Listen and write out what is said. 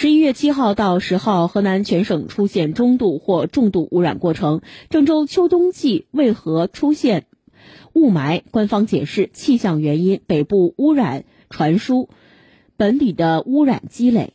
十一月七号到十号，河南全省出现中度或重度污染过程。郑州秋冬季为何出现雾霾？官方解释：气象原因，北部污染传输，本里的污染积累。